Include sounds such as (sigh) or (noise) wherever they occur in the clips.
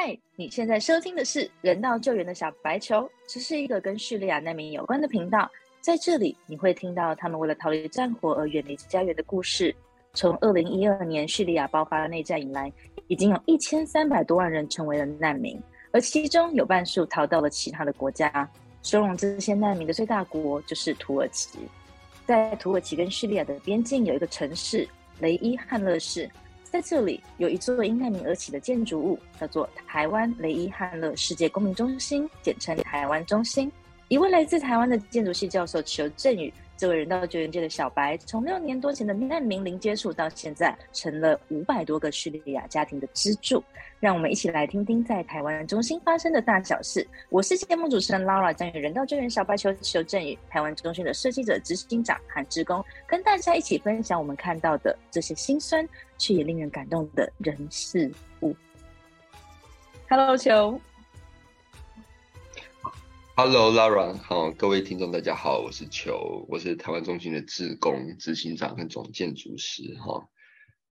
嗨，你现在收听的是人道救援的小白球，这是一个跟叙利亚难民有关的频道。在这里，你会听到他们为了逃离战火而远离家园的故事。从二零一二年叙利亚爆发内战以来，已经有一千三百多万人成为了难民，而其中有半数逃到了其他的国家。收容这些难民的最大国就是土耳其。在土耳其跟叙利亚的边境有一个城市雷伊汉勒市。在这里有一座因难民而起的建筑物，叫做台湾雷伊汉勒世界公民中心，简称台湾中心。一位来自台湾的建筑系教授裘振宇。这位人道救援界的小白，从六年多前的难民零接触，到现在成了五百多个叙利亚家庭的支柱。让我们一起来听听在台湾中心发生的大小事。我是节目主持人 Laura，将与人道救援小白球球振宇、台湾中心的设计者、执行长韩志工，跟大家一起分享我们看到的这些心酸却也令人感动的人事物。Hello，球。Hello，Lara，好，各位听众，大家好，我是球，我是台湾中心的志工执行长跟总建筑师哈。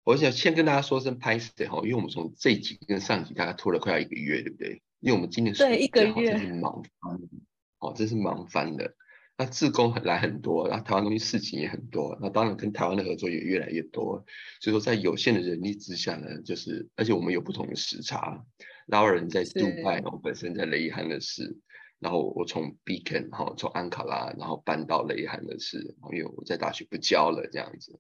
我想先跟大家说声拍 a 哈，因为我们从这集跟上集大概拖了快要一个月，对不对？因为我们今年对一个月真是忙翻，哦，真是忙翻了。那志工来很多，然后台湾中心事情也很多，那当然跟台湾的合作也越来越多。所以说在有限的人力之下呢，就是而且我们有不同的时差，Lara 人在杜拜，我本身在雷伊汉的是。然后我从 Beacon 哈，从安卡拉，然后搬到雷罕的是，因为我在大学不教了这样子。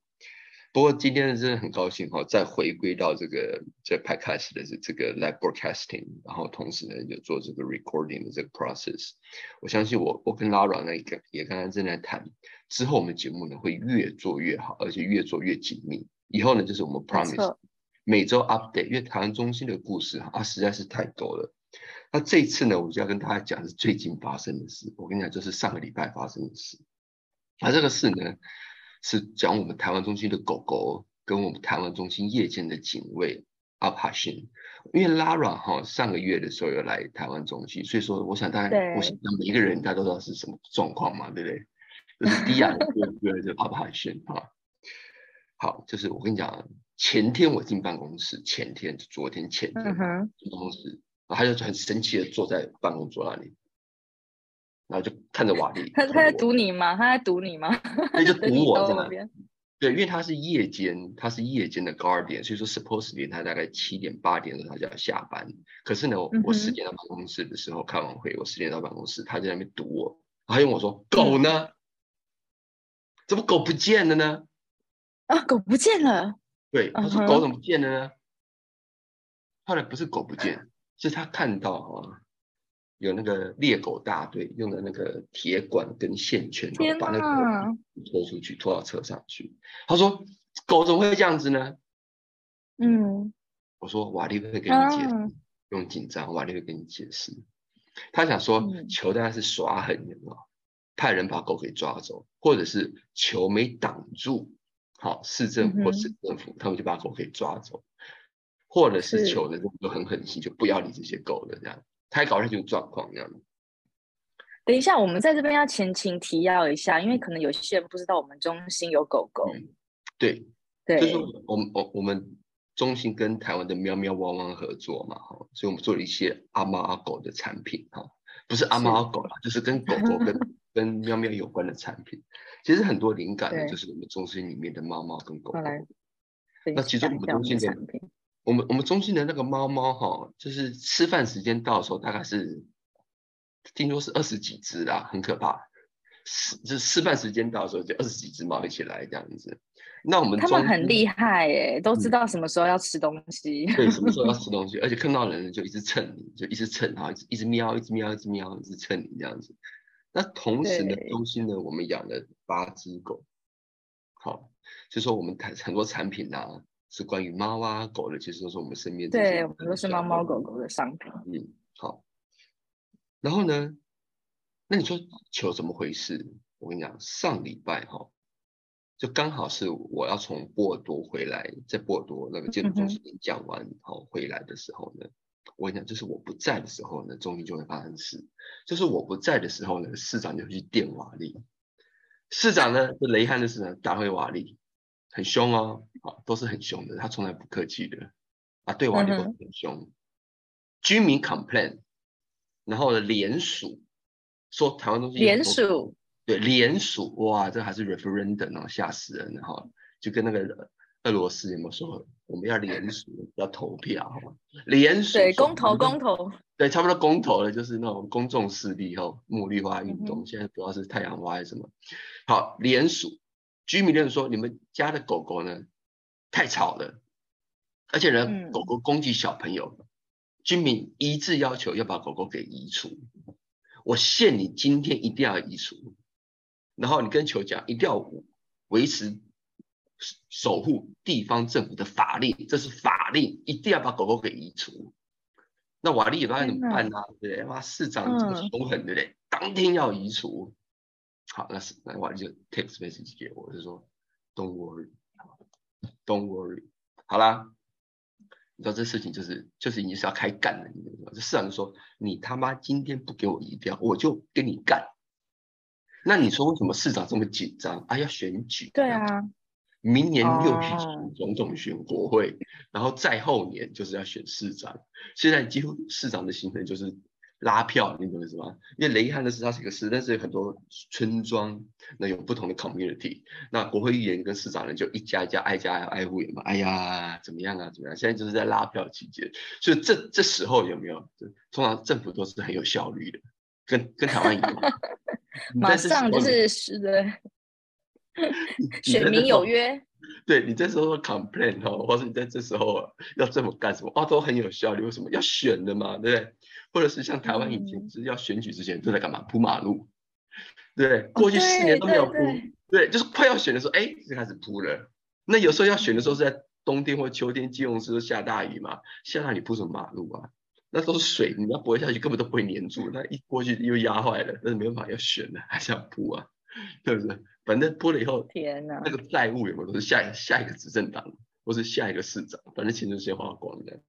不过今天真的很高兴哈，再回归到这个这 podcast 的这这个 live broadcasting，然后同时呢就做这个 recording 的这个 process。我相信我我跟 Lara 那个也刚刚正在谈，之后我们节目呢会越做越好，而且越做越紧密。以后呢就是我们 promise 每周 update，因为台湾中心的故事啊实在是太多了。那这次呢，我就要跟大家讲是最近发生的事。我跟你讲，就是上个礼拜发生的事。那这个事呢，是讲我们台湾中心的狗狗跟我们台湾中心夜间的警卫阿帕逊。因为 Lara 哈上个月的时候有来台湾中心，所以说我想大家，我想每一个人大家都知道是什么状况嘛，对不对？就是迪亚的哥就阿帕逊哈。好，就是我跟你讲，前天我进办公室，前天就昨天前天进办公室。他就很生气的坐在办公桌那里，然后就看着瓦力。他他在堵你吗？他在堵你吗？他就堵 (laughs) 我这样。对，因为他是夜间，他是夜间的 guardian，所以说 supposedly 他大概七点八点的时候他就要下班。可是呢，我十点到办公室的时候开完会，我十点到办公室，他在那边堵我。他问我说：“狗呢？怎么狗不见了呢？”啊，狗不见了。对，他说：“狗怎么不见了呢？”后来不是狗不见。是他看到啊，有那个猎狗大队用的那个铁管跟线圈，把那个拖出去，拖到车上去。他说：“狗怎么会这样子呢？”嗯，我说瓦力会跟你解释，用紧张，瓦力会跟你解释。他想说，球大概是耍狠人啊，派人把狗给抓走，或者是球没挡住，好市政府或市政府，他们就把狗给抓走。或者是求的就很狠心，就不要理这些狗了，这样太搞这种状况这样。等一下，我们在这边要前情提要一下，因为可能有些人不知道我们中心有狗狗。对对，就是我们我我们中心跟台湾的喵喵汪汪合作嘛，哈，所以我们做了一些阿猫阿狗的产品，哈，不是阿猫阿狗啦，就是跟狗狗跟 (laughs) 跟喵喵有关的产品。其实很多灵感呢，就是我们中心里面的猫猫跟狗狗。那其中我们中心的。我们我们中心的那个猫猫哈，就是吃饭时间到的时候，大概是听说是二十几只啦，很可怕。吃就是吃饭时间到的时候，就二十几只猫一起来这样子。那我们他们很厉害哎，都知道什么时候要吃东西。对，什么时候要 (laughs) 吃东西，而且看到人就一直蹭你，就一直蹭，啊一直一直喵，一直喵，一直喵，一直蹭你这样子。那同时呢，中心呢，我们养了八只狗。好，就说我们谈很多产品啊。是关于猫啊狗的，其实都是我们身边对，我们都是猫猫狗狗的商品。嗯，好。然后呢，那你说球怎么回事？我跟你讲，上礼拜哈，就刚好是我要从波尔多回来，在波尔多那个建筑中心讲完好回来的时候呢，我跟你讲，就是我不在的时候呢，中心就会发生事。就是我不在的时候呢，市长就去电瓦力。市长呢，是雷汉的市长打回瓦力。很凶哦，啊，都是很凶的，他从来不客气的，啊，对瓦力都很凶。居民 complain，然后呢联署说台湾东西联署，对联署，哇，这还是 referendum 哦，吓死人了哈，就跟那个俄罗斯有没有说我们要联署要投票，联署对公投公投，对，差不多公投了，就是那种公众势力哈，木绿花运动，现在不知道是太阳花还是什么，好联署，居民认说你们家的狗狗呢太吵了，而且呢狗狗攻击小朋友。居民一致要求要把狗狗给移除，我限你今天一定要移除，然后你跟球讲一定要维持守护地方政府的法令，这是法令，一定要把狗狗给移除。那瓦力也不知道怎么办呢？对不对？哇，市长这么凶狠，对不对？当天要移除。好，那是那我就 text message 给我，就说 Don't worry，Don't worry，好啦。你知道这事情就是就是已经是要开干了，你知道吗？这市长就说：“你他妈今天不给我移掉，我就跟你干。”那你说为什么市长这么紧张？啊，要选举。对啊，明年又去总统选国会，然后再后年就是要选市长。现在几乎市长的行程就是。拉票，你懂意思吗？因为雷汉的是它是一个市，但是有很多村庄，那有不同的 community。那国会议员跟市长呢，就一家一家挨家挨户嘛。哎呀，怎么样啊？怎么样？现在就是在拉票期间，所以这这时候有没有？通常政府都是很有效率的，跟跟台湾一样。(laughs) 马上就是是的，(laughs) 选民有约。对你这时候 complain 哦，或者你在这时候要这么干什么？哦，都很有效率。为什么要选的嘛？对不对？或者是像台湾以前是要选举之前都在干嘛铺马路，对过去四年都没有铺，对，就是快要选的时候，哎，就开始铺了。那有时候要选的时候是在冬天或秋天，基隆是下大雨嘛，下大雨铺什么马路啊？那都是水，你要拨下去根本都不会粘住，那一过去又压坏了，但是没办法要选了，还是要铺啊，对不对？反正铺了以后，天哪，那个债务有没有都是下下一个执政党或是下一个市长，反正钱就先花光的。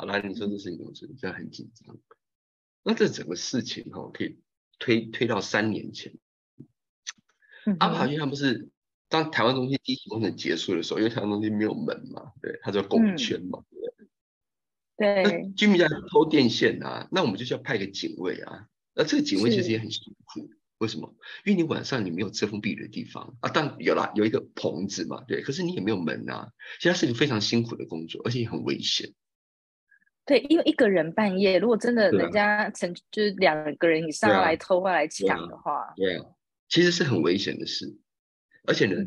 好了，你说这事情怎么处理？很紧张。那这整个事情哈，可以推推到三年前。阿帕因他们是当台湾中心第一期工程结束的时候，因为台湾中心没有门嘛，对，它叫拱圈嘛，对。那居民家偷电线啊，那我们就需要派个警卫啊。那这个警卫其实也很辛苦，为什么？因为你晚上你没有遮风避雨的地方啊，但有啦，有一个棚子嘛，对。可是你也没有门啊，其实是一个非常辛苦的工作，而且也很危险。对，因为一个人半夜，如果真的人家成就是两个人以上来偷或来抢的话，对啊，其实是很危险的事，而且呢，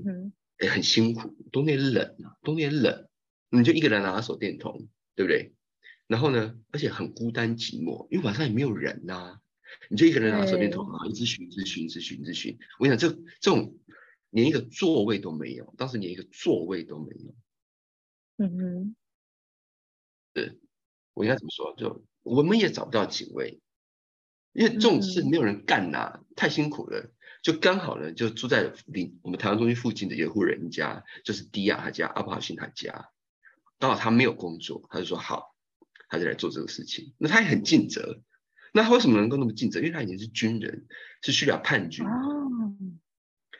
也很辛苦。冬天冷啊，冬天冷，你就一个人拿手电筒，对不对？然后呢，而且很孤单寂寞，因为晚上也没有人呐，你就一个人拿手电筒啊，一直寻，一直寻，一直寻，一直寻。我想这这种连一个座位都没有，当时连一个座位都没有。嗯哼，对。我应该怎么说？就我们也找不到警卫，因为这种事没有人干呐，太辛苦了。就刚好呢，就住在邻我们台湾中心附近的一户人家，就是迪亚他家、阿布哈辛他家。刚好他没有工作，他就说好，他就来做这个事情。那他也很尽责。那他为什么能够那么尽责？因为他以前是军人，是叙利亚叛军。哦，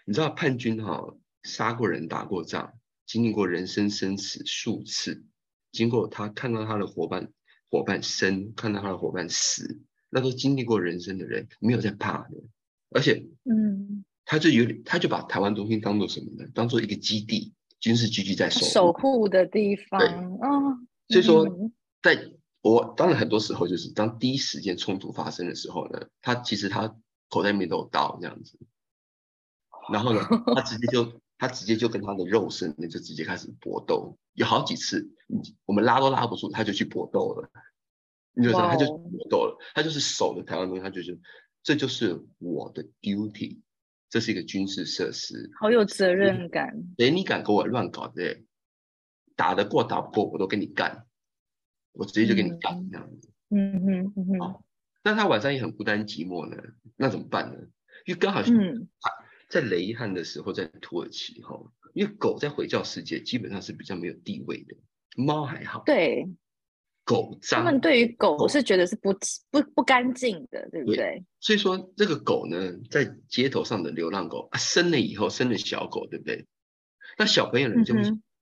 你知道叛军哈，杀过人、打过仗，经历过人生生死数次，经过他看到他的伙伴。伙伴生，看到他的伙伴死，那都经历过人生的人，没有在怕的。而且，嗯，他就有点，他就把台湾中心当做什么呢？当做一个基地，军事基地在守守护的地方。对，哦，所以说，在我当然很多时候，就是当第一时间冲突发生的时候呢，他其实他口袋里面都有刀这样子，然后呢，他直接就他直接就跟他的肉身，那就直接开始搏斗。有好几次，我们拉都拉不住，他就去搏斗了。你就知道，他就搏斗了。他就是守着台湾东西，他就是这就是我的 duty，这是一个军事设施，好有责任感。哎，你敢跟我乱搞对？打得过打不过，我都跟你干，我直接就跟你干这样子。嗯哼嗯哼。但他晚上也很孤单寂寞呢，那怎么办呢？因为刚好嗯，在雷汉的时候，在土耳其哈。因为狗在回教世界基本上是比较没有地位的，猫还好。对，狗脏。他们对于狗是觉得是不不不干净的，对不对？所以说这个狗呢，在街头上的流浪狗啊，生了以后生了小狗，对不对？那小朋友呢就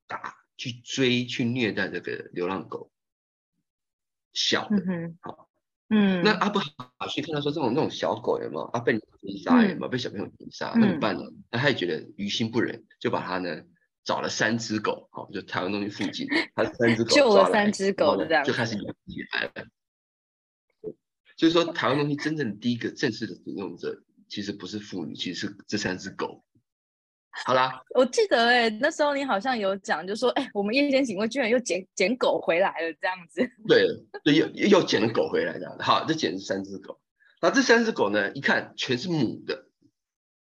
打、去追、去虐待这个流浪狗。小的。嗯哼，好，嗯，那阿布哈去看到说这种那种小狗有没有啊被追杀有没有被小朋友追杀，那怎么办呢？那他也觉得于心不忍，就把他呢找了三只狗，好，就台湾东西附近，(laughs) 他三只狗救了三只狗然后呢这样就开始养起来了。就是说，台湾东西真正第一个正式的使用者，其实不是妇女，其实是这三只狗。好啦，我记得哎、那时候你好像有讲，就说哎、我们夜间警卫居然又捡捡狗回来了这样子。(laughs) 对对，又又捡了狗回来的，好，这捡是三只狗。那这三只狗呢，一看全是母的，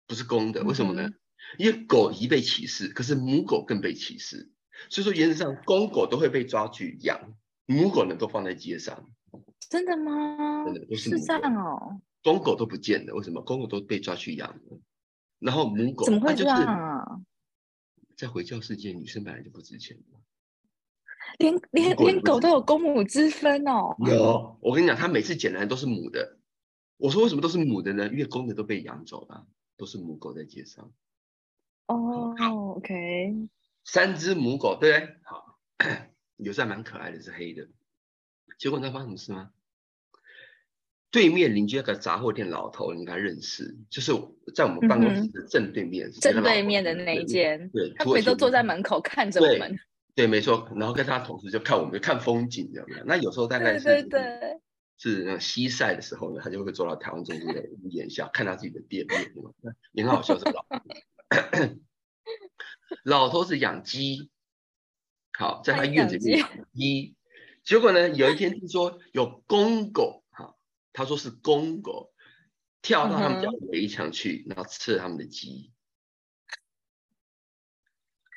不是公的，为什么呢？嗯因为狗已被歧视，可是母狗更被歧视，所以说原则上公狗都会被抓去养，母狗呢都放在街上，真的吗真的？都是是这样哦？公狗都不见了，为什么？公狗都被抓去养了，然后母狗怎么会这样啊就是啊？在回教世界，女生本来就不值钱的。连连连狗都有公母之分哦。有，我跟你讲，他每次捡来都是母的。我说为什么都是母的呢？因为公的都被养走了，都是母狗在街上。哦，OK，三只母狗，对不对？好，(clears throat) 有时还蛮可爱的，是黑的。结果你知道发生什么事吗？对面邻居那个杂货店老头，你应该认识，就是在我们办公室的正对面，正对面的那一间，对，他土耳其们都坐在门口看着我对们。对，没错。然后跟他同事就看我们，就看风景，这样子。那有时候大概对是对对，是那种西晒的时候呢，他就会坐到台湾中心的屋檐下，看他自己的店面，也很好笑。这个老头 (laughs) 老头子养鸡，好，在他他院子里面养鸡。结果呢，有一天听说有公狗，哈，他说是公狗跳到他们家嗯围墙去，然后吃了他们的鸡。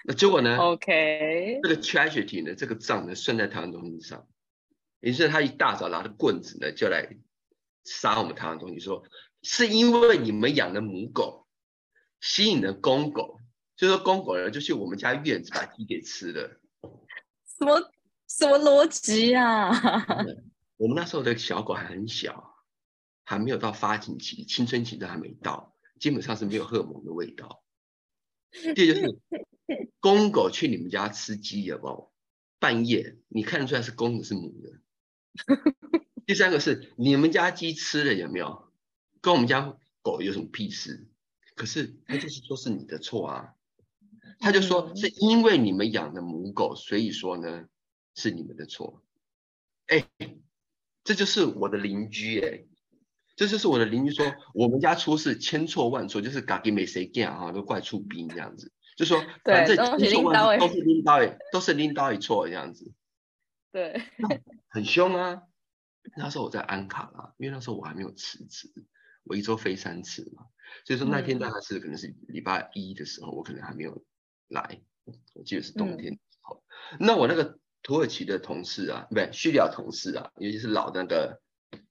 那结果呢？OK，这个 tragedy 呢，这个账呢算在台湾中心上，于是他一大早拿着棍子呢就来杀我们台湾中心，说是因为你们养的母狗吸引了公狗，就说公狗呢就去我们家院子把鸡给吃了。什么什么逻辑啊？(laughs) 我们那时候的小狗还很小，还没有到发情期，青春期都还没到，基本上是没有荷尔蒙的味道。(laughs) 第二就是公狗去你们家吃鸡，有没有？半夜你看得出来是公的是母的。第三个是你们家鸡吃了有没有？跟我们家狗有什么屁事？可是他就是说是你的错啊，他就说嗯是因为你们养的母狗，所以说呢是你们的错。哎，这就是我的邻居哎、这就是我的邻居说，我们家出事千错万错，就是嘎给没谁干啊，都怪出兵这样子，就说反正都是千错拎刀欸万错都是拎刀哎，都是拎刀一错这样子，对，很凶啊。那时候我在安卡拉，因为那时候我还没有辞职，我一周飞三次嘛，所以说那天嗯大概是可能是礼拜一的时候，我可能还没有来，我记得是冬嗯天的时候。那我那个土耳其的同事啊，不对，叙利亚同事啊，尤其是老的那个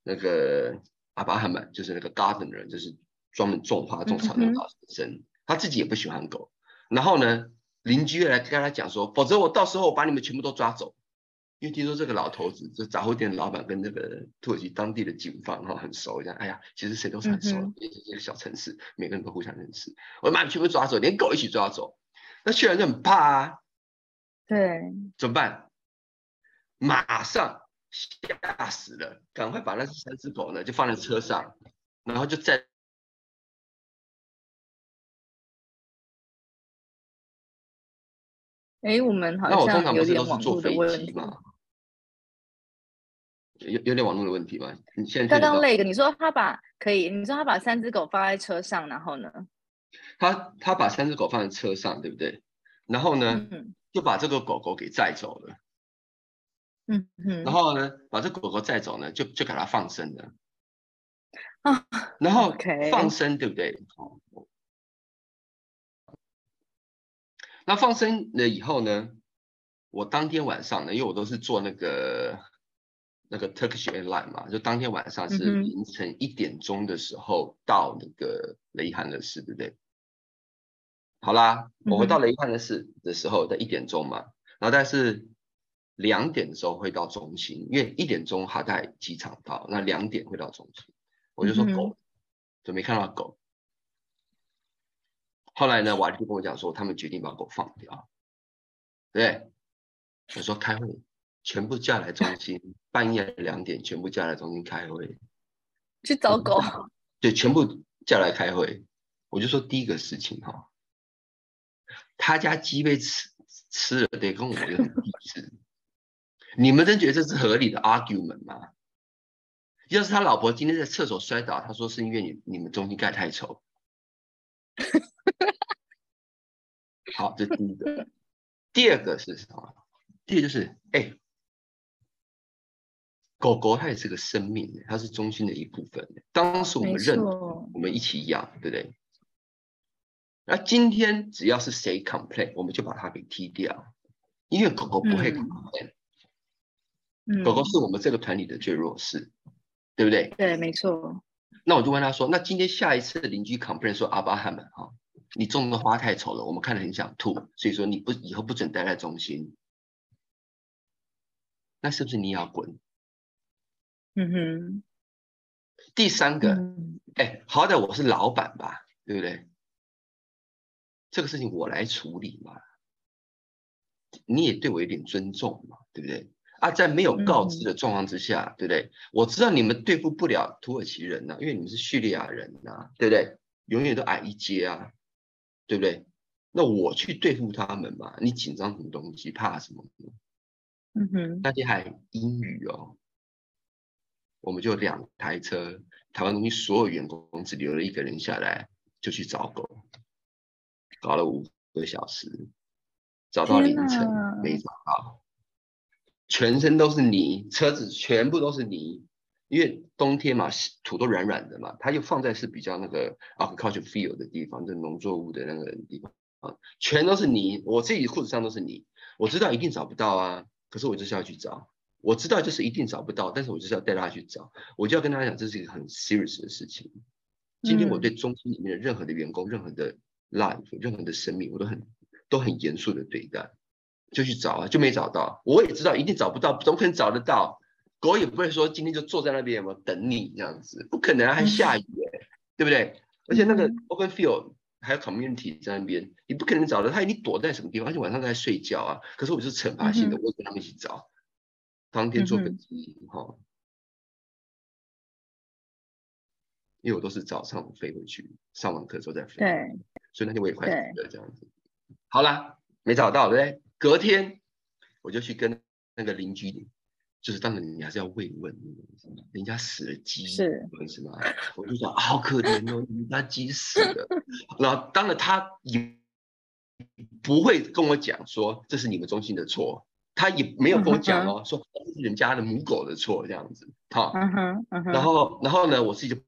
那个阿巴哈曼，就是那个 gardener，就是专门种花种草的老先生，他自己也不喜欢狗。然后呢，邻居来跟他讲说，否则我到时候我把你们全部都抓走。因为听说这个老头子，这杂货店的老板跟那个土耳其当地的警方哈、很熟，这样，哎呀，其实谁都是很熟的嗯哼，因为这个小城市，每个人都互相认识。我把你全部抓走，连狗一起抓走。那去人就很怕啊，对，怎么办？马上吓死了，赶快把那三只狗呢就放在车上，然后就在哎，我们好那我通像有常不是点网络的都是坐飞问题。机吗？有有点网络的问题吧？你现在刚刚那个，你说他把可以，你说他把三只狗放在车上，然后呢？他他把三只狗放在车上，对不对？然后呢，嗯就把这个狗狗给载走了。嗯嗯，然后呢，把这狗狗载走呢，就就给它放生了。啊，然后放生，对不对？哦那放生了以后呢，我当天晚上呢，因为我都是坐那个那个 Turkish Airline 嘛，就当天晚上是凌晨一点钟的时候到那个雷汉的市，对不对？好啦，我回到嗯雷汉的市的时候在一点钟嘛，然后但是两点的时候会到中心，因为一点钟他在机场到，那两点会到中心，我就说狗，就没看到狗。后来呢，瓦力就跟我讲说，他们决定把狗放掉，对？我说开会，全部叫来中心，半夜两点全部叫来中心开会，去找狗。对，全部叫来开会。我就说第一个事情哈，他家鸡被吃吃了，得跟我有什么意思？你们真觉得这是合理的 argument 吗？要是他老婆今天在厕所摔倒，他说是因为你你们中心盖太丑。(laughs) 好，这第一个。第二个是什么？第二个就是，哎，狗狗它也是个生命，它是中心的一部分。当时我们认，我们一起养，对不对？那今天只要是谁 complain，我们就把它给踢掉，因为狗狗不会 complain。狗狗是我们这个团里的最弱势，对不对？对，没错。那我就问他说：“那今天下一次邻居 complain 说阿巴汉们哈，你种的花太丑了，我们看了很想吐，所以说你不以后不准待在中心，那是不是你也要滚？”嗯哼。第三个，哎，好歹我是老板吧，对不对？这个事情我来处理嘛，你也对我有点尊重嘛，对不对？啊，在没有告知的状况之下，对不对？我知道你们对付不了土耳其人呐，因为你们是叙利亚人呐，对不对？永远都矮一阶啊，对不对？那我去对付他们嘛，你紧张什么东西？怕什么？嗯哼，那天还英语哦，我们就两台车，台湾东西所有员工只留了一个人下来，就去找狗，搞了五个小时，找到凌晨没找到。全身都是泥，车子全部都是泥，因为冬天嘛，土都软软的嘛，它就放在是比较那个 agriculture field 的地方，就农作物的那个地方。啊，全都是泥，我自己裤子上都是泥，我知道一定找不到啊，可是我就是要去找，我知道就是一定找不到，但是我就是要带他去找，我就要跟他讲，这是一个很 serious 的事情。今天我对中心里面的任何的员工、任何的 life、任何的生命，我都很都很严肃的对待。就去找啊，就没找到。我也知道一定找不到，怎么可能找得到？狗也不会说今天就坐在那边有等你这样子，不可能，还下雨哎，对不对？而且那个 open field 还有 community 在那边，你不可能找到它，一定躲在什么地方，而且晚上在睡觉啊。可是我是惩罚性的，我跟他们一起找，当天做本机哈，因为我都是早上飞回去，上完课之后再飞，对，所以那天我也快死了这样子。好啦，没找到，对不对？隔天我就去跟那个邻居，就是当然你还是要慰问，人家死了鸡，是，是吗？我就讲好可怜哦，人家鸡死了。然后当然他也不会跟我讲说这是你们中心的错，他也没有跟我讲哦，说是人家的母狗的错这样子。好，然后然后呢，我自己就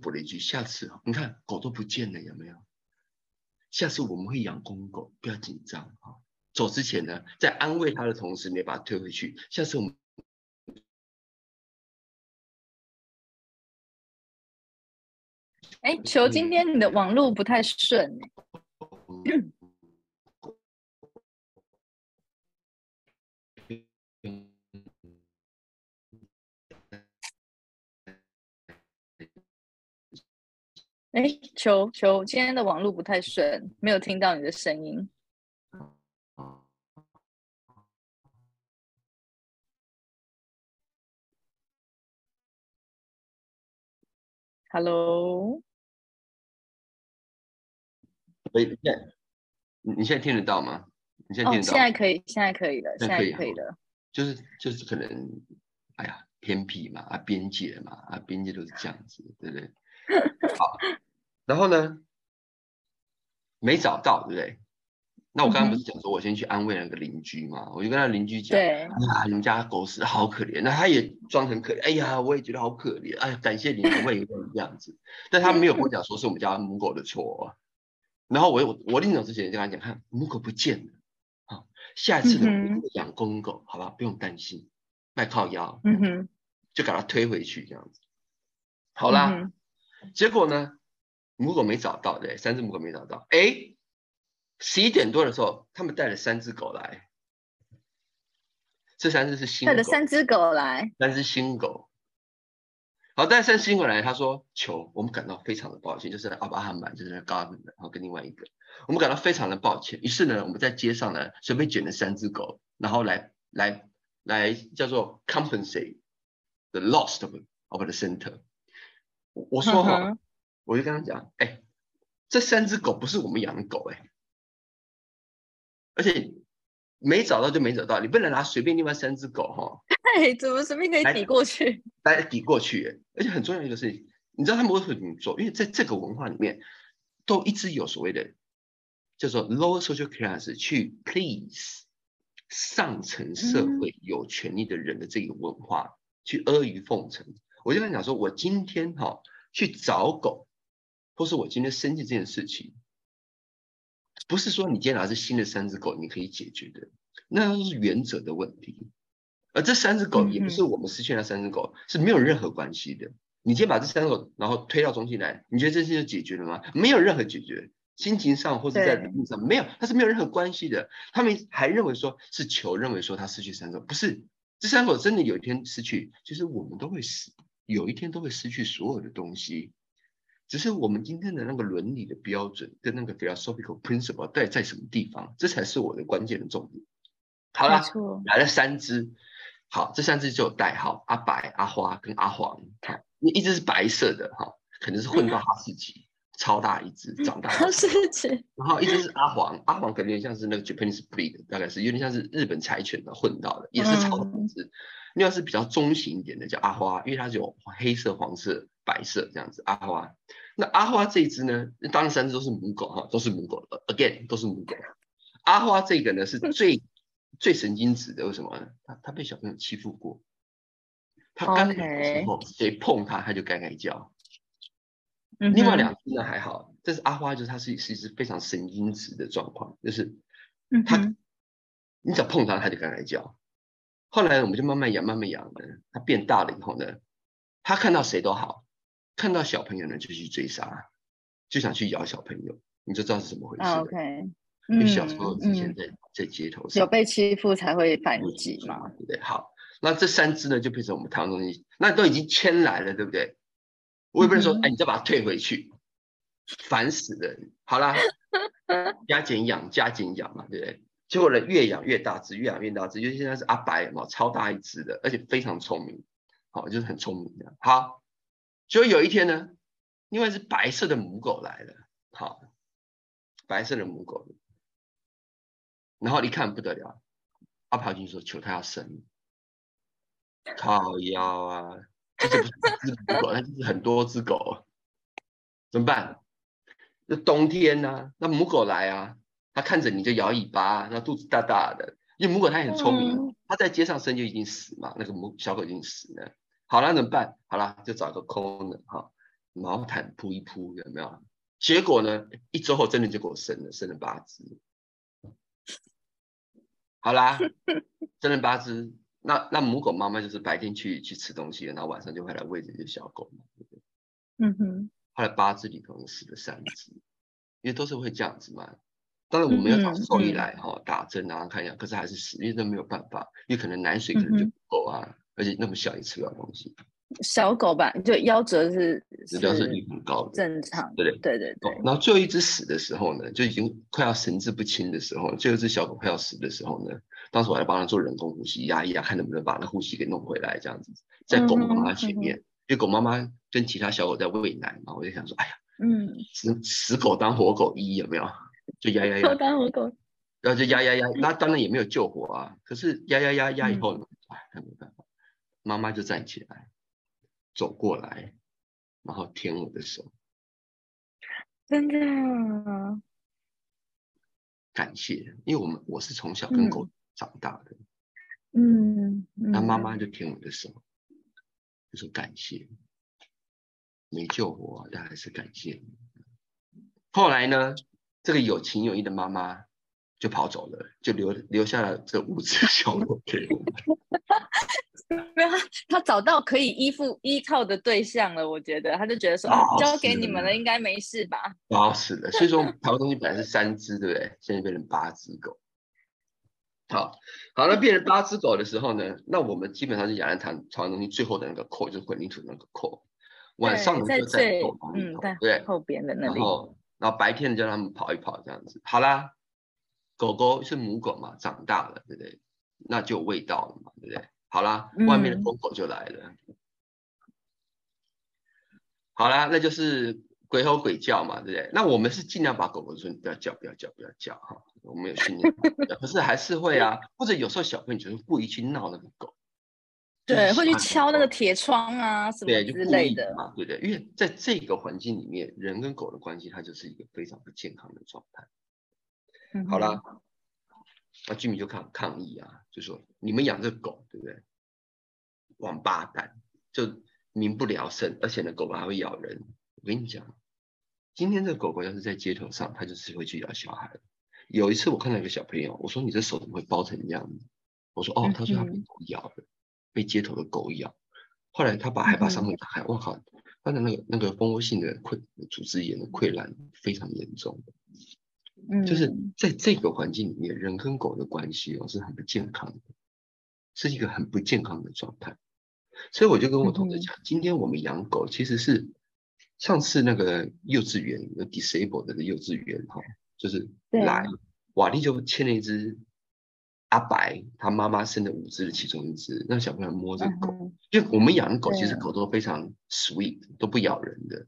补了一句：下次你看狗都不见了，有没有？下次我们会养公狗，不要紧张啊。走之前呢，在安慰他的同时，你把他推回去。下次我们，哎，求今天你的网络不太顺。哎，求求，今天的网络不太顺，没有听到你的声音。Hello，喂，现在你你现在听得到吗？你现在听得到？现在可以，现在可以了，现在可以了。就是就是可能，哎呀，偏僻嘛，啊，边界嘛，啊，边界都是这样子，对不对？(laughs) 好，然后呢，没找到，对不对？那我刚刚不是讲说，我先去安慰那个邻居嘛？我就跟他邻居讲，哎呀，人家狗死好可怜。那他也装很可怜，哎呀，我也觉得好可怜。哎，感谢你安慰我这样子。但他没有跟我讲说是我们家母狗的错。然后我我我临走之前就跟他讲，看母狗不见了，好，下次呢养公狗，好吧，不用担心，卖靠腰，嗯哼，就把它推回去这样子。好啦，结果呢，母狗没找到，对，三只母狗没找到，哎。十一点多的时候，他们带了三只狗来。这三只是新带了三只狗来，三只新狗。好，带三只新狗来，他说：“求我们感到非常的抱歉，就是阿巴汉版，就是那 Garden 的，然后跟另外一个，我们感到非常的抱歉。于是呢，我们在街上呢随便捡了三只狗，然后来来来叫做 compensate the lost of of the center。我说哈，我就跟他讲，哎，这三只狗不是我们养的狗，哎，而且没找到就没找到，你不能拿随便另外三只狗哈，(laughs) 哎，怎么随便可以抵过去？来抵过去，而且很重要一个事情，你知道他们为什么这么做？因为在这个文化里面，都一直有所谓的叫做 lower social class 去 please 上层社会有权利的人的这个文化，去阿谀奉承。我就跟他讲说，我今天哈去找狗，或是我今天生气这件事情，不是说你今天拿着新的三只狗你可以解决的，那都是原则的问题。而这三只狗也不是我们失去那三只狗是没有任何关系的。你今天把这三只狗然后推到中心来，你觉得这事就解决了吗？没有任何解决，心情上或者在理论上没有，它是没有任何关系的。他们还认为说是球认为说他失去三只狗，不是这三狗真的有一天失去，其实我们都会死。有一天都会失去所有的东西，只是我们今天的那个伦理的标准跟那个 philosophical principle 在在什么地方，这才是我的关键的重点。好了，来了三只，好，这三只就有代号阿白、阿花跟阿黄。看，一只是白色的哈，可能是混到哈士奇，超大一只，长大哈士奇。然后一只是阿黄，阿黄可能像是那个 Japanese breed，大概是有点像是日本柴犬的混到的，也是超大只。另外是比较中型一点的，叫阿花，因为它有黑色、黄色、白色这样子。阿花，那阿花这一只呢？当然三只都是母狗哈，都是母狗，again 都是母狗。阿花这个呢是最最神经质的，为什么呢？它它被小朋友欺负过，它刚来的时候谁碰它，它就该该叫。另外两只呢还好，但是阿花就是它是是一只非常神经质的状况，就是它你只要碰它，它就该该叫。后来我们就慢慢养，慢慢养的。它变大了以后呢，它看到谁都好，看到小朋友呢就去追杀，就想去咬小朋友，你就知道是怎么回事。OK，因为小时候之前在在街头上有被欺负才会反击嘛，对不对？好，那这三只呢就变成我们台湾东西，那都已经牵来了，对不对？我也不能说，哎，你再把它退回去，烦死人。好啦，(laughs) 加减养，加减养嘛，对不对？结果呢，越养越大只，越养越大只，因为现在是阿白嘛，超大一只的，而且非常聪明，好，就是很聪明的。好，就有一天呢，另外一只白色的母狗来了，好，白色的母狗，然后一看不得了，阿跑进去说求他要生，靠腰啊，这不是一只母狗，那就是很多只狗，怎么办？那冬天呢，那母狗来啊。它看着你就摇尾巴，那肚子大大的，因为母狗它很聪明，它在街上生就已经死嘛，那个母小狗已经死了。好了，怎么办？好了，就找个空的哈，毛毯铺一铺，有没有？结果呢，一周后真的就给我生了，生了八只。好啦，(laughs) 生了八只，那那母狗妈妈就是白天去去吃东西，然后晚上就会来喂这些小狗嘛，对不对？嗯哼。后来八只里头死了三只，因为都是会这样子嘛。当然我们要找兽医来哈打针啊看一下，可是还是死，因为都没有办法，因为可能奶水可能就不够啊，而且那么小也吃不了东西。小狗吧，就夭折是夭折率很高的，正常。对对对对对。然后最后一只死的时候呢，就已经快要神志不清的时候，最后一只小狗快要死的时候呢，当时我还帮它做人工呼吸，压一压，看能不能把那呼吸给弄回来，这样子，在狗妈妈前面，因为狗妈妈跟其他小狗在喂奶嘛，我就想说，哎呀，嗯，死死狗当活狗医有没有？就压压压，然后就压压压，那当然也没有救活啊。可是压压压压以后呢，哎，那没办法，妈妈就站起来，走过来，然后舔我的手，真的感谢，因为我们我是从小跟狗长大的，嗯，那妈妈就舔我的手，就说感谢，没救活，但还是感谢。后来呢？这个有情有义的妈妈就跑走了，就留留下了这五只 (laughs) 小狗给我们。(laughs) 没有，他找到可以依附依靠的对象了。我觉得，他就觉得说，交给你们了，应该没事吧？哦，是的。所以说，台湾东西本来是三只，对不对？现在变成八只狗。好，好，那变成八只狗的时候呢？那我们基本上是养在台台湾东西最后的那个扣，就是混凝土那个扣。晚上在最嗯，对后边的那里。然后白天叫他们跑一跑，这样子好啦。狗狗是母狗嘛，长大了，对不对？那就有味道了嘛，对不对？好啦，外面的公狗就来了。好啦，那就是鬼吼鬼叫嘛，对不对？那我们是尽量把狗狗说你不要叫，不要叫，不要叫哈。我们有训练，(laughs) 可是还是会啊，或者有时候小朋友就是故意去闹那个狗，对，会去敲那个铁窗啊什么之类的嘛，对不对？因为在这个环境里面，人跟狗的关系它就是一个非常不健康的状态。好啦，那居民就抗抗议啊，就说你们养这狗，对不对？王八蛋，就民不聊生，而且呢，狗还会咬人。我跟你讲，今天这狗狗要是在街头上，它就是会去咬小孩。有一次我看到一个小朋友，我说你这手怎么会包成这样子？我说哦，他说他被狗咬了，被街头的狗咬。后来他把害怕伤口打开，我靠，他的那个那个蜂窝性的溃组织炎的溃烂非常严重。嗯，就是在这个环境里面，人跟狗的关系哦是很不健康的，是一个很不健康的状态。所以我就跟我同事讲，今天我们养狗其实是上次那个幼稚园有 disabled 的幼稚园哈，就是来瓦力就牵了一只阿白，他妈妈生的五只的其中一只，让小朋友摸着狗，因为我们养的狗其实狗都非常 sweet，都不咬人的。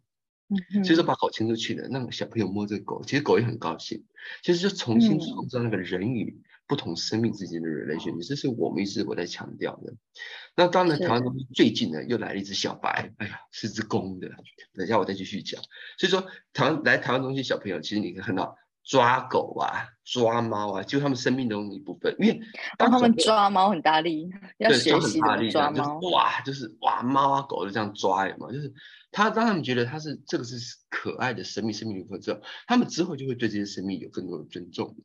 所以说把狗牵出去了，让小朋友摸这个狗，其实狗也很高兴。其实就重新创造那个人与不同生命之间的 relation，这是我们一直我在强调的。那当然，台湾东西最近呢又来了一只小白，哎呀，是只公的。等一下我再继续讲。所以说，台湾来台湾东西小朋友，其实你可以看到抓狗啊、抓猫啊，就他们生命中的一部分。因为当他们抓猫很大力，要学习抓猫，哇，就是哇，猫啊狗就这样抓嘛，就是。他让他们觉得他是这个是可爱的生命，生命部分之后，他们之后就会对这些生命有更多的尊重。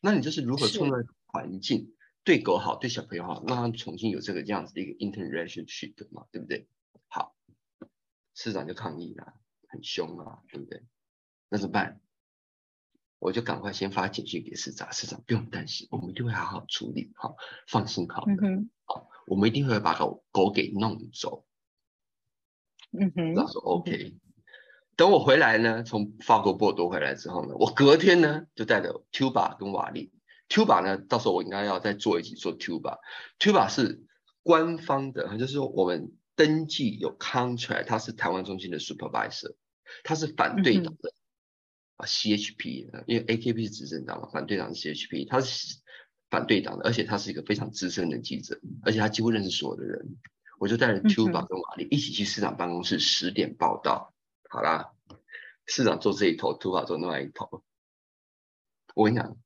那你就是如何创造环境，对狗好，对小朋友好，让他们重新有这个这样子的一个 interactionship 嘛，对不对？好，市长就抗议了，很凶啊，对不对？那怎么办？我就赶快先发简讯给市长，市长不用担心，我们一定会好好处理，好，放心好的，好，我们一定会把狗狗给弄走。嗯哼，他说 OK。等我回来呢，从法国波多回来之后呢，我隔天呢就带着 Tuba 跟瓦力。Tuba 呢，到时候我应该要再做一集做 Tuba。Tuba 是官方的，就是说我们登记有 contract，他是台湾中心的 supervisor，他是反对党的啊 CHP，因为 AKP 是执政党嘛，反对党是 CHP，他是反对党的，而且他是一个非常资深的记者，而且他几乎认识所有的人。我就带着 Tuba 跟瓦力一起去市长办公室十点报道。好啦，市长坐这一头，Tuba 坐另外一头。我跟你讲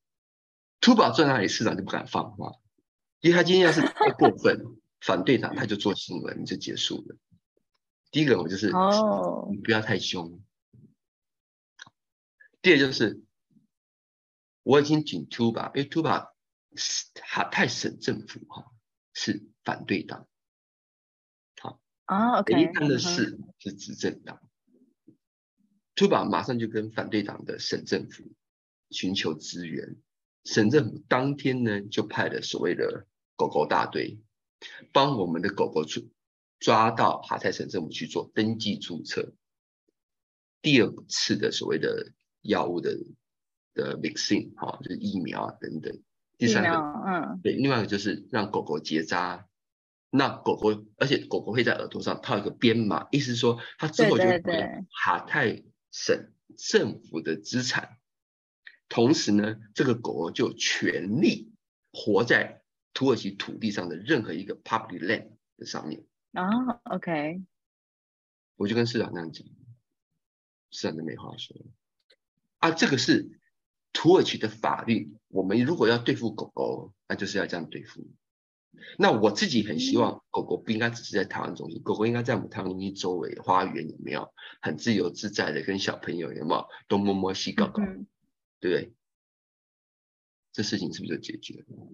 ，Tuba 坐那里，市长就不敢放话，因为他今天要是太过分，反对党他就做新闻就结束了。第一个我就是哦，你不要太凶。第二就是我已经请 Tuba，因为 Tuba 哈泰省政府哈是反对党。好啊，OK，看的是是执政党，Tuba 马上就跟反对党的省政府寻求支援，省政府当天呢就派了所谓的狗狗大队，帮我们的狗狗去抓到哈泰省政府去做登记注册，第二次的所谓的药物的的 vaccine 哈，就是疫苗啊等等，第三个，嗯，对，另外一个就是让狗狗结扎。那狗狗，而且狗狗会在耳朵上套一个编码，意思是说，它之后就会哈泰省政府的资产。同时呢，这个狗狗就有权利活在土耳其土地上的任何一个 public land 的上面。啊，OK。我就跟市长那样讲，市长就没话说。啊，这个是土耳其的法律，我们如果要对付狗狗，那就是要这样对付。那我自己很希望狗狗不应该只是在台湾中心，狗狗应该在我们台湾中心周围花园有没有很自由自在的跟小朋友有没有东摸摸西搞搞，对不对？这事情是不是就解决了？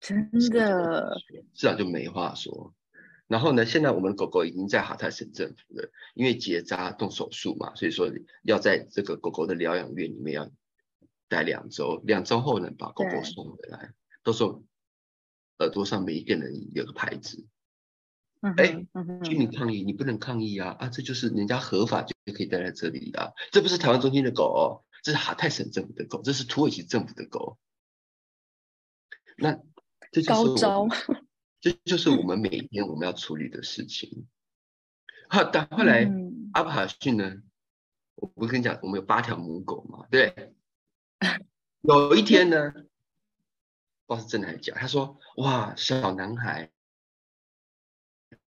真的，市长就没话说。然后呢，现在我们的狗狗已经在哈泰省政府了，因为结扎动手术嘛，所以说要在这个狗狗的疗养院里面要待两周，两周后呢把狗狗送回来，到时候。耳朵上每一个人有个牌子，哎，居民抗议，你不能抗议啊！啊，这就是人家合法就可以待在这里的，这不是台湾中心的狗，哦这是哈泰省政府的狗，这是土耳其政府的狗。那这就是 (laughs) 这就是我们每天我们要处理的事情。好，但后来嗯阿帕逊呢，我不是跟你讲，我们有八条母狗嘛，对？有一天呢，不知道是真的还是假，他说：“哇，小男孩，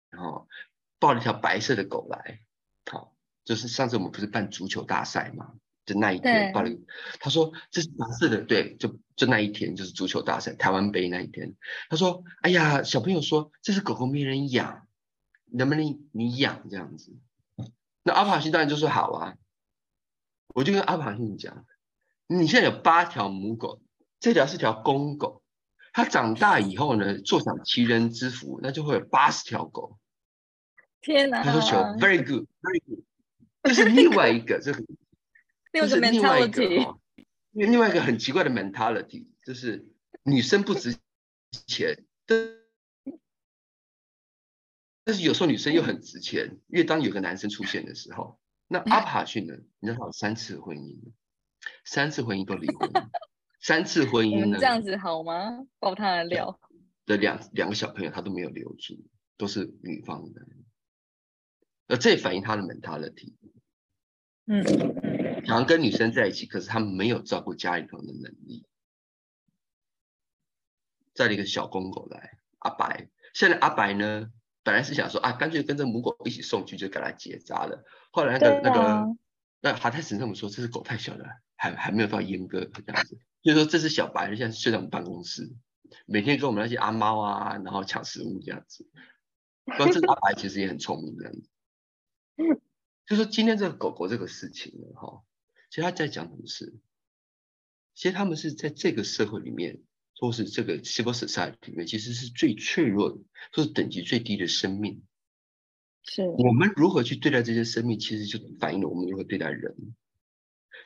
然后抱了一条白色的狗来，好，就是上次我们不是办足球大赛嘛，就那一天他说这是白色的，对，就就那一天就是足球大赛台湾杯那一天，他说：哎呀，小朋友说这只狗狗没人养，能不能你养这样子？那阿帕西当然就说好啊，我就跟阿帕西讲，你现在有八条母狗，这条是条公狗，它长大以后呢，坐享其人之福，那就会有八十条狗。天哪！他说球 very good very good，这是另外一个这个，另外一个这是另外一个 mentality，哦，另另外一个很奇怪的 mentality，就是女生不值钱，但但是有时候女生又很值钱，因为当有个男生出现的时候，那阿帕逊呢，你知道他有三次婚姻，三次婚姻都离婚，三次婚姻呢们这样子好吗？爆他的料，的两两个小朋友他都没有留住，都是女方的，而这也反映他的 mentality。嗯，想要跟女生在一起，可是他没有照顾家里头的能力。再了一个小公狗来，阿白。现在阿白呢，本来是想说啊，干脆跟着母狗一起送去，就给它结扎了。后来那个、对那啊个那哈泰神跟我们说，这只狗太小了，还还没有到阉割这样子。就是说这只小白现在睡在我们办公室，每天跟我们那些阿猫啊，然后抢食物这样子。不过这只阿白其实也很聪明这样子。就说今天这个狗狗这个事情呢，哈，其实他在讲什么事？其实他们是在这个社会里面，或是这个 civil society 里面，其实是最脆弱的，或是等级最低的生命。是我们如何去对待这些生命，其实就反映了我们如何对待人。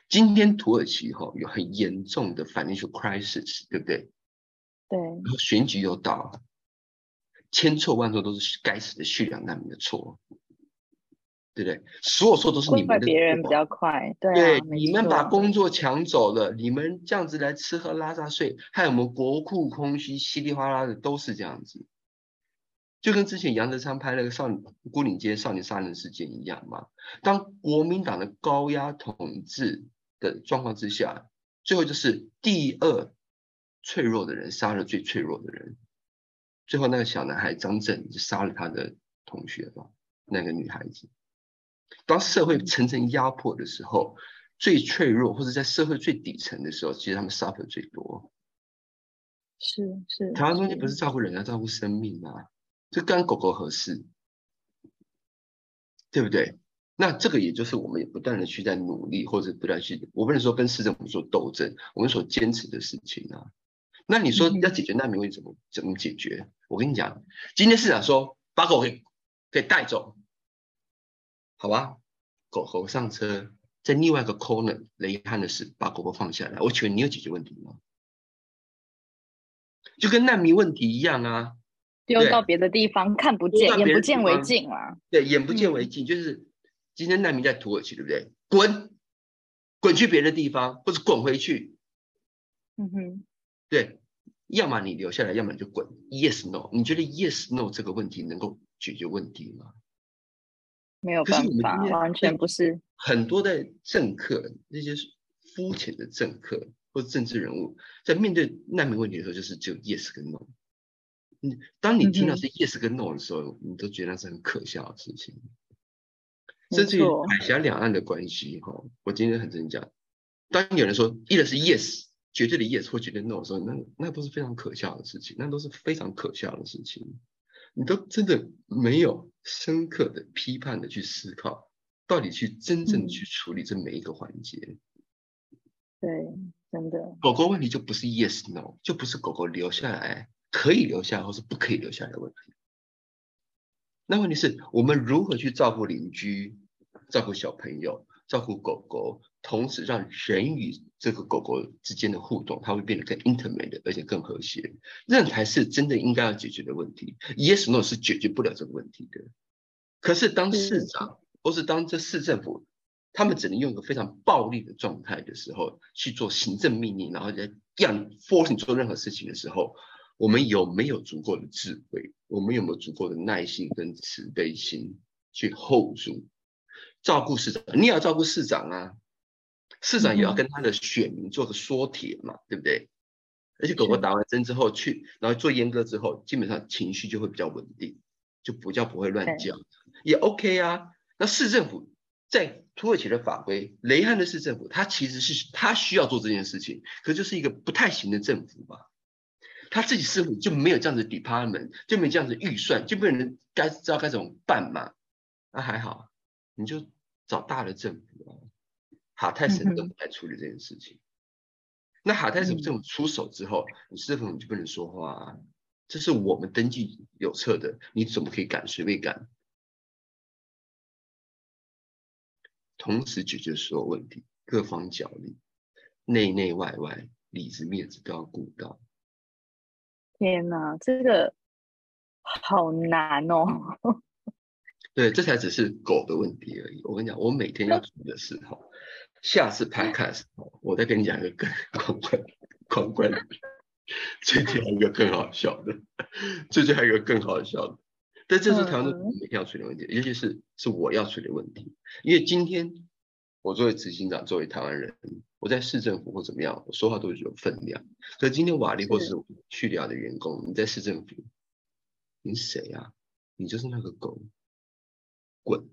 今天土耳其哈、有很严重的 financial crisis，对不对？对，然后选举又到，千错万错都是该死的叙利亚难民的错，对不对？所有错都是你怪们的错别人比较快，对对你们把工作抢走了，你们这样子来吃喝拉撒睡，害我们国库空虚，稀里哗啦的都是这样子，就跟之前杨德昌拍那个少女孤岭街少年杀人事件一样嘛。当国民党的高压统治的状况之下，最后就是第二脆弱的人杀了最脆弱的人，最后那个小男孩张震就杀了他的同学吧，那个女孩子。当社会层层压迫的时候，最脆弱或者在社会最底层的时候，其实他们 suffer 最多。是是。台湾中间不是照顾人，要照顾生命啊，这跟狗狗合适，对不对？那这个也就是我们也不断的去在努力，或者不断去，我不能说跟市政府做斗争，我们所坚持的事情啊。那你说要解决难民问题怎么怎么解决？我跟你讲，今天市长说把狗给给带走，好吧？狗狗上车，在另外一个 corner，雷汉的是把狗狗放下来。我请问你有解决问题吗？就跟难民问题一样啊，对丢到别的地方看不丢见，眼不见为方净啊。对，眼不见嗯为净，就是今天难民在土耳其，对不对？滚，滚去别的地方，或者滚回去，嗯哼，对，要么你留下来，要么你就滚。Yes no，你觉得 Yes no 这个问题能够解决问题吗？没有可是我们办法，完全不是。很多的政客，那些肤浅的政客或者政治人物，在面对难民问题的时候，就是只有 yes 跟 no。你当你听到是 yes 跟 no 的时候，你都觉得那是很可笑的事情。甚至于海峡两岸的关系，哈，我今天很真讲，当有人说一的是 yes，绝对的 yes 或绝对 no 的时候，那那都是非常可笑的事情，那都是非常可笑的事情。你都真的没有深刻的批判的去思考，到底去真正去处理这每一个环节。对，真的，狗狗问题就不是 yes no，就不是狗狗留下来可以留下来或是不可以留下来的问题。那问题是我们如何去照顾邻居、照顾小朋友、照顾狗狗，同时让人与这个狗狗之间的互动，它会变得更 intimate，而且更和谐，这才是真的应该要解决的问题。Yes no 是解决不了这个问题的。可是当市是长或是当这市政府，他们只能用一个非常暴力的状态的时候去做行政命令，然后在让你 force 你做任何事情的时候，我们有没有足够的智慧？我们有没有足够的耐心跟慈悲心去 hold 住，照顾市长？你也要照顾市长啊，市长也要跟他的选民做个说帖嘛，对不对？而且狗狗打完针之后去，然后做阉割之后，基本上情绪就会比较稳定，就不叫不会乱叫，也 OK 啊。那市政府。在土耳其的法规，雷汉的市政府，他其实是他需要做这件事情，可就是一个不太行的政府吧。他自己似乎就没有这样子 department，就没这样子预算，就没有人该知道该怎么办嘛。那还好，你就找大的政府啊，哈泰神都不来处理这件事情。那哈泰神政府出手之后，你市政府就不能说话啊。这是我们登记有册的，你怎么可以赶？随便赶？同时解决所有问题，各方角力，内内外外，里子面子都要顾到。天哪，这个好难哦！对，这才只是狗的问题而已。我跟你讲，我每天要做的事哈，下次 podcast 我再跟你讲一个更 (laughs) 狂关狂关。最近还有一个更好笑的，(laughs) 最近还有一个更好笑的。但这是台湾的每天要处理问题，尤其是是我要处理问题。因为今天我作为执行长，作为台湾人，我在市政府或怎么样，我说话都是有分量。所以今天瓦力或是去掉的员工，你在市政府，你谁呀？你就是那个狗，滚！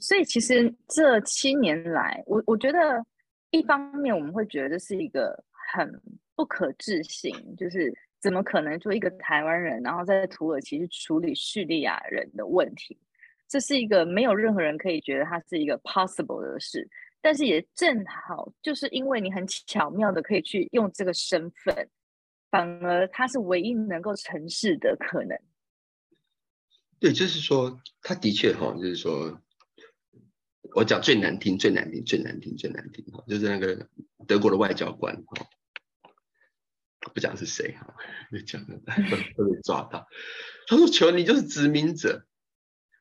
所以其实这七年来，我我觉得一方面我们会觉得是一个很不可置信，就是。怎么可能做一个台湾人，然后在土耳其去处理叙利亚人的问题？这是一个没有任何人可以觉得它是一个 possible 的事。但是也正好就是因为你很巧妙的可以去用这个身份，反而他是唯一能够成事的可能。对，就是说他的确哈，就是说我讲最难听、最难听、最难听、最难听哈，就是那个德国的外交官哈。不讲是谁哈，就讲了会 (laughs) 被抓到。他说：“求你就是殖民者。”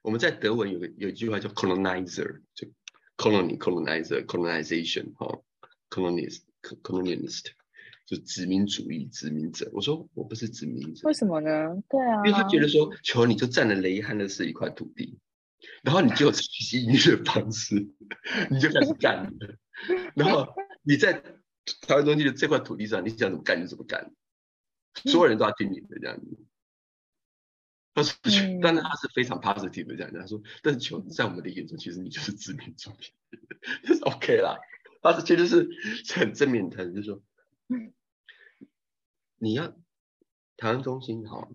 我们在德文有个有一句话叫 “colonizer”，就 “colony colonizer colonization” 哈，“colonist colonialist” 就殖民主义殖民者。我说我不是殖民者，为什么呢？对啊，因为他觉得说，求你就占了雷汉的是一块土地，然后你就吸引的方式，你就开始干了，然后你在。台湾东西的这块土地上，你想怎么干就怎么干，所有人都要听你的这样子。他说，但是他是非常 positive 的这样子。他说，但是球在我们的眼中，其实你就是致命作品，就是 OK 啦。他是其实是很正面的，就是说，你要台湾中心好，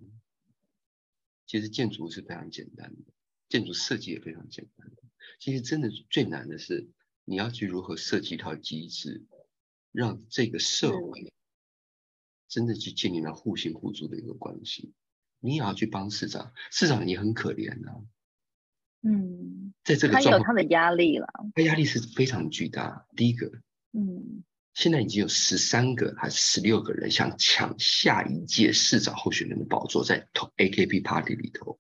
其实建筑是非常简单的，建筑设计也非常简单的。其实真的最难的是，你要去如何设计一套机制。让这个社会真的去建立了互信互助的一个关系，你也要去帮市长，市长也很可怜啊。嗯，在这个他有他的压力了，他压力是非常巨大。第一个，嗯，现在已经有十三个还是十六个人想抢下一届市长候选人的宝座，在 AKP Party 里头，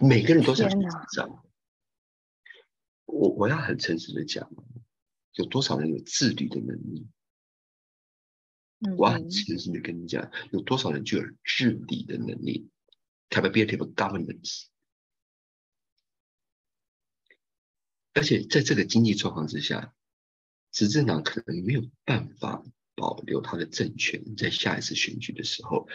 每个人都想去市长。我我要很诚实的讲，有多少人有自律的能力？我很诚实的跟你讲，有多少人具有治理的能力，capability of governance，而且在这个经济状况之下，执政党可能没有办法保留他的政权，在下一次选举的时候，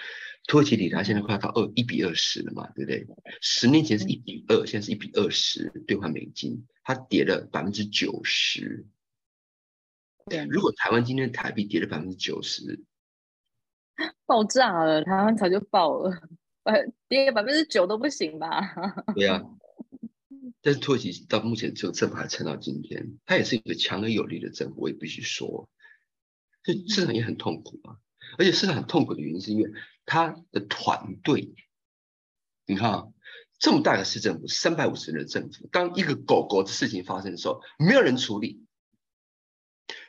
土耳其里拉现在快要到二一比二十了嘛，对不对？十年前是一比二，现在是一比二十兑换美金，它跌了百分之九十。如果台湾今天台币跌了百分之九十，(laughs) 爆炸了，台湾早就爆了，呃，跌百分之九都不行吧？对啊，(laughs) 但是土耳其到目前这个政府还撑到今天，它也是一个强而有力的政府，我也必须说，这市场也很痛苦啊。而且市场很痛苦的原因是因为他的团队，你看啊，这么大的市政府，三百五十人的政府，当一个狗狗的事情发生的时候，没有人处理。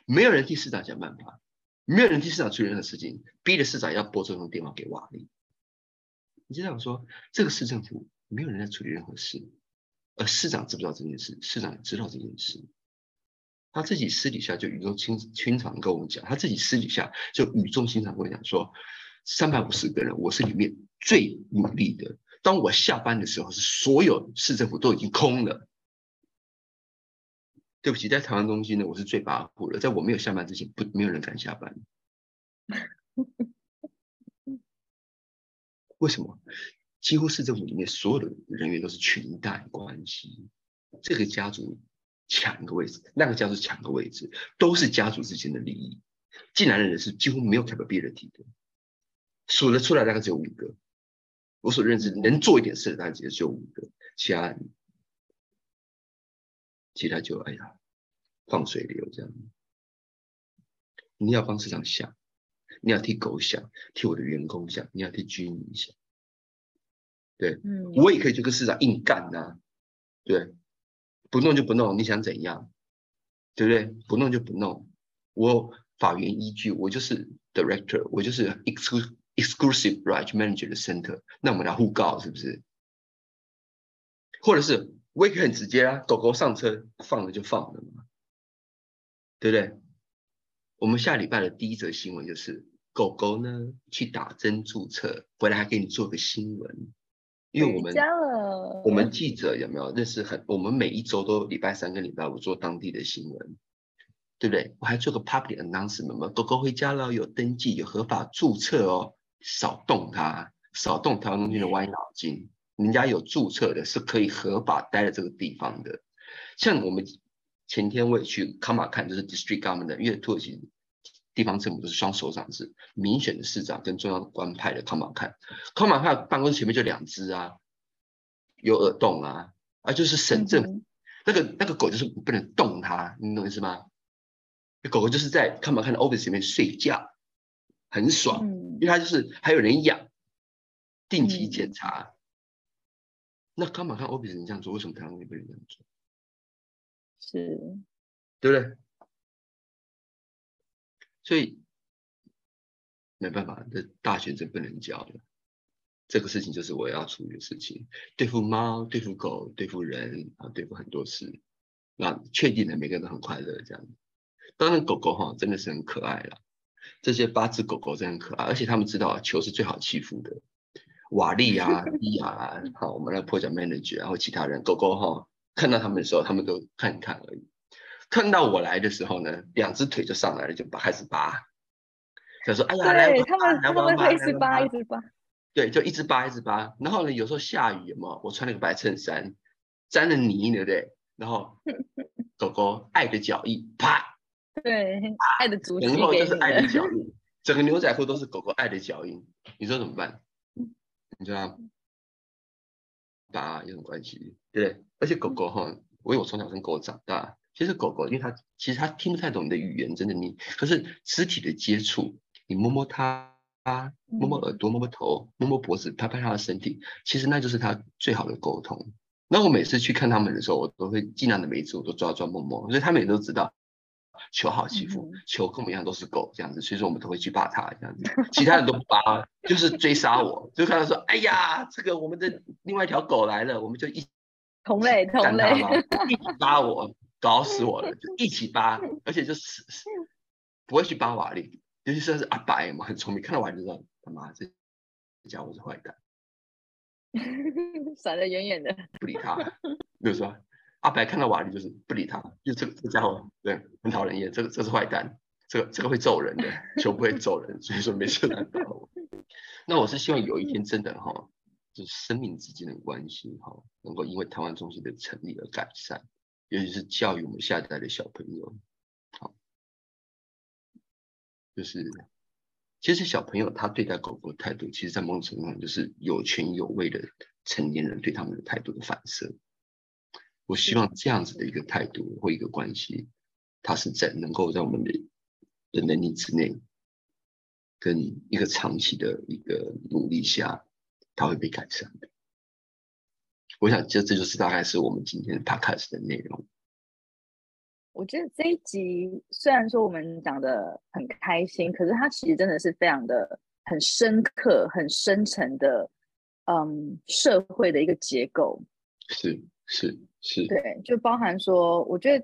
没有人替市长想办法，没有人替市长处理任何事情，逼着市长要拨这通电话给瓦力。你这样说，这个市政府没有人在处理任何事，而市长知不知道这件事？市长知道这件事，他自己私底下就语重心心长跟我们讲，他自己私底下就语重心长跟我讲说，三百五十个人，我是里面最努力的。当我下班的时候，是所有市政府都已经空了。对不起，在台湾中心呢，我是最跋扈的，在我没有下班之前，不没有人敢下班。为什么？几乎市政府里面所有的人员都是裙带关系，这个家族抢个位置，那个叫做抢个位置，都是家族之间的利益。进来的人是几乎没有 capability 的，数得出来大概只有五个。我所认知能做一点事的，大概只有五个，其他其他就哎呀放水流这样。你要帮市长想，你要替狗想，替我的员工想，你要替居民想。对，嗯，我也可以去跟市长硬干呐，对，不弄就不弄，你想怎样？对不对？不弄就不弄，我法院依据，我就是 director，我就是 exclusive exclusive right manager 的 center，那我们来互告是不是？或者是我也可以很直接啊，狗狗上车放了就放了嘛，对不对？我们下礼拜的第一则新闻就是狗狗呢去打针注册，回来还给你做个新闻。因为我们我们记者有没有认识很？我们每一周都礼拜三跟礼拜五做当地的新闻，对不对？我还做个 public announcement 嘛，狗狗回家了，有登记，有合法注册哦，少动它，少动台湾中心的歪脑筋，人家有注册的，是可以合法待在这个地方的。像我们前天我也去卡马看，就是 district government，因为土耳其。地方政府都是双首长制，民选的市长跟中央官派的康马看，康马看办公室前面就两只啊，有耳洞啊，啊就是省政府那个那个狗就是不能动它，你懂意思吗？狗狗就是在康马看的 office 里面睡觉，很爽，因为它就是还有人养，定期检查。那康马看 office 你这样做，为什么台湾不能这样做？是，对不对？所以没办法，这大学生不能教的，这个事情就是我要处理的事情。对付猫，对付狗，对付人啊，对付很多事。那确定的每个人都很快乐这样。当然狗狗哈真的是很可爱了，这些八只狗狗真很可爱，而且他们知道球是最好欺负的。瓦力啊，伊亚啊，好，我们的破奖 manager，然后其他人狗狗哈看到他们的时候，他们都看一看而已。看到我来的时候呢，两只腿就上来了，就把开始扒。他说：“哎呀，来他们他们会一直扒，一直扒。”对，就一直扒，一直扒。然后呢，有时候下雨嘛，我穿了个白衬衫，沾了泥，对不对？然后 (laughs) 狗狗爱的脚印，啪！对，爱的足迹然后就是爱的脚印，(laughs) 整个牛仔裤都是狗狗爱的脚印。你说怎么办？你知道扒有什么关系？对不对？而且狗狗哈，因为我从小跟狗长大。其实狗狗，因为它其实它听不太懂你的语言，真的你。可是肢体的接触，你摸摸它，摸摸耳朵，摸摸头，摸摸脖子，拍拍它的身体，其实那就是它最好的沟通。那我每次去看他们的时候，我都会尽量的每一次我都抓抓摸摸，所以他们也都知道球好欺负，球跟我们一样都是狗这样子，所以说我们都会去扒它这样子。其他人都不扒，就是追杀我，就看到说，哎呀，这个我们的另外一条狗来了，我们就一同类同类一起 (laughs) 扒我。搞死我了，就一起扒，而且就是不会去扒瓦力，尤其是是阿白嘛，很聪明，看到瓦力就知道他妈这这家伙是坏蛋，(laughs) 闪得远远的，不理他。比如说阿白看到瓦力就是不理他，就这个这家伙对很讨人厌，这个这是坏蛋，这个这个会揍人的，就不会揍人，所以说没事来打我。那我是希望有一天真的哈，就是生命之间的关系哈，能够因为台湾中心的成立而改善。尤其是教育我们下一代的小朋友，好，就是其实小朋友他对待狗狗的态度，其实在某种程度上就是有权有位的成年人对他们的态度的反射。我希望这样子的一个态度或一个关系，它是在能够在我们的的能力之内，跟一个长期的一个努力下，它会被改善的。我想，这这就是大概是我们今天 podcast 的内容。我觉得这一集虽然说我们讲的很开心，可是它其实真的是非常的很深刻、很深沉的，嗯，社会的一个结构。是，是是，对，就包含说，我觉得